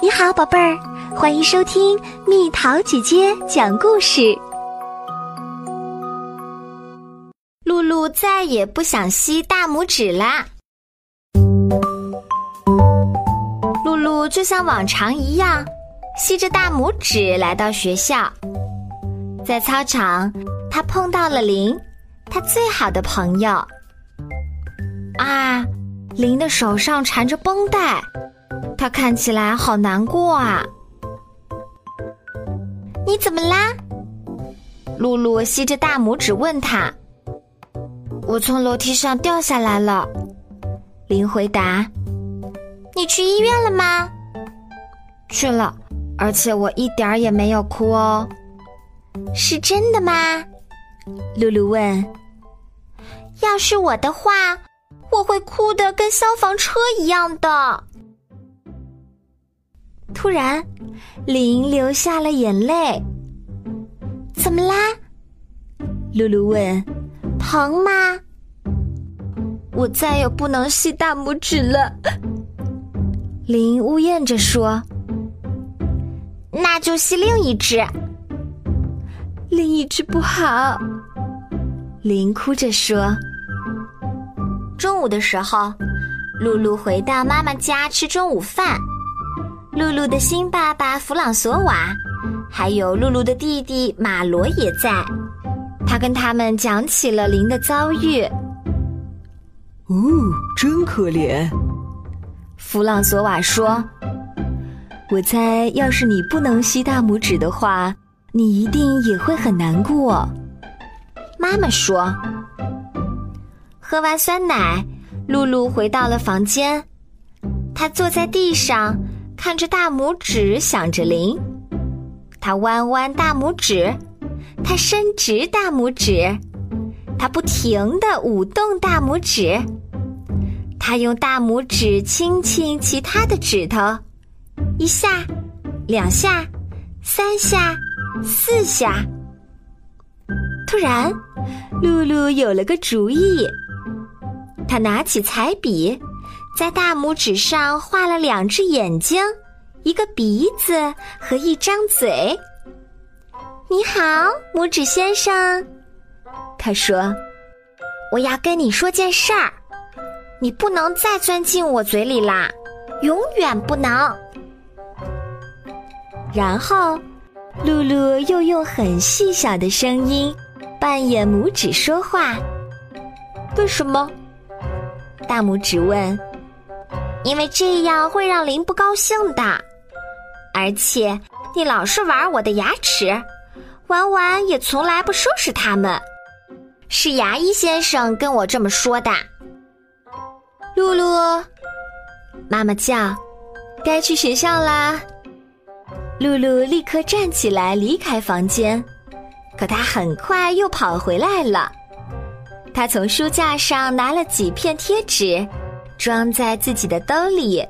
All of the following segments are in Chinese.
你好，宝贝儿，欢迎收听蜜桃姐姐讲故事。露露再也不想吸大拇指啦。露露就像往常一样，吸着大拇指来到学校。在操场，她碰到了林，她最好的朋友。啊，林的手上缠着绷带。他看起来好难过啊！你怎么啦？露露吸着大拇指问他：“我从楼梯上掉下来了。”林回答：“你去医院了吗？”去了，而且我一点儿也没有哭哦。是真的吗？露露问。要是我的话，我会哭的跟消防车一样的。突然，林流下了眼泪。怎么啦？露露问。疼吗？我再也不能吸大拇指了。林呜咽着说。那就吸另一只。另一只不好。林哭着说。中午的时候，露露回到妈妈家吃中午饭。露露的新爸爸弗朗索瓦，还有露露的弟弟马罗也在。他跟他们讲起了林的遭遇。哦，真可怜。弗朗索瓦说：“我猜，要是你不能吸大拇指的话，你一定也会很难过。”妈妈说。喝完酸奶，露露回到了房间。她坐在地上。看着大拇指，想着铃。她弯弯大拇指，她伸直大拇指，她不停的舞动大拇指。他用大拇指轻轻其他的指头，一下，两下，三下，四下。突然，露露有了个主意。他拿起彩笔。在大拇指上画了两只眼睛，一个鼻子和一张嘴。你好，拇指先生，他说：“我要跟你说件事儿，你不能再钻进我嘴里啦，永远不能。”然后，露露又用很细小的声音扮演拇指说话。为什么？大拇指问。因为这样会让林不高兴的，而且你老是玩我的牙齿，玩完也从来不收拾它们。是牙医先生跟我这么说的。露露，妈妈叫，该去学校啦。露露立刻站起来离开房间，可她很快又跑回来了。他从书架上拿了几片贴纸。装在自己的兜里，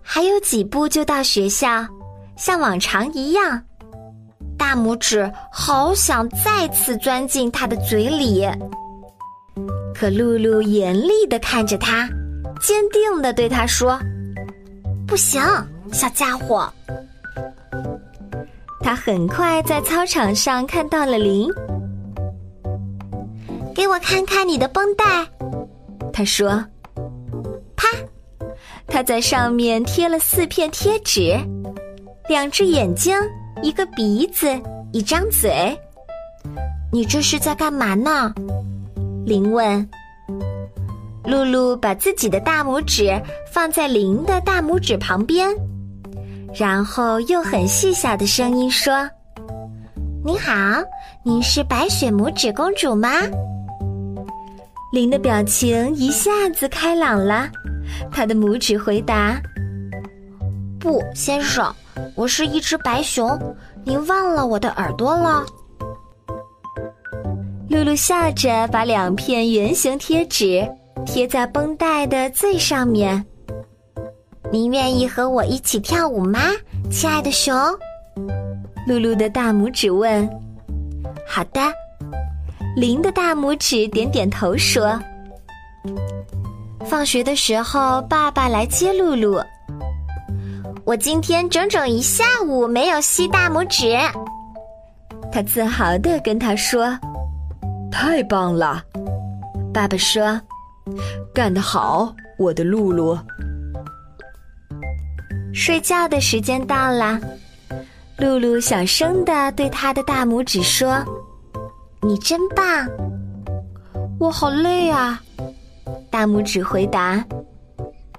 还有几步就到学校，像往常一样。大拇指好想再次钻进他的嘴里，可露露严厉的看着他，坚定的对他说：“不行，小家伙。”他很快在操场上看到了林，给我看看你的绷带。他说：“啪！”他在上面贴了四片贴纸，两只眼睛，一个鼻子，一张嘴。你这是在干嘛呢？林问。露露把自己的大拇指放在林的大拇指旁边，然后用很细小的声音说：“你好，您是白雪拇指公主吗？”林的表情一下子开朗了，他的拇指回答：“不，先生，我是一只白熊，您忘了我的耳朵了。”露露笑着把两片圆形贴纸贴在绷带的最上面。“您愿意和我一起跳舞吗，亲爱的熊？”露露的大拇指问。“好的。”林的大拇指点点头说：“放学的时候，爸爸来接露露。我今天整整一下午没有吸大拇指。他自豪地跟他说：“太棒了！”爸爸说：“干得好，我的露露。”睡觉的时间到了，露露小声地对他的大拇指说：“你真棒！”我好累啊，大拇指回答：“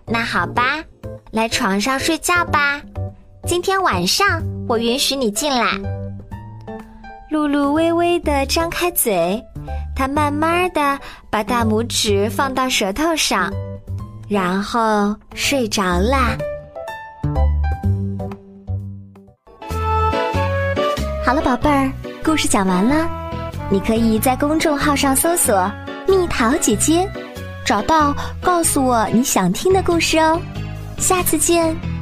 那好吧。”来床上睡觉吧，今天晚上我允许你进来。露露微微的张开嘴，她慢慢的把大拇指放到舌头上，然后睡着啦。好了，宝贝儿，故事讲完了，你可以在公众号上搜索“蜜桃姐姐”，找到告诉我你想听的故事哦。下次见。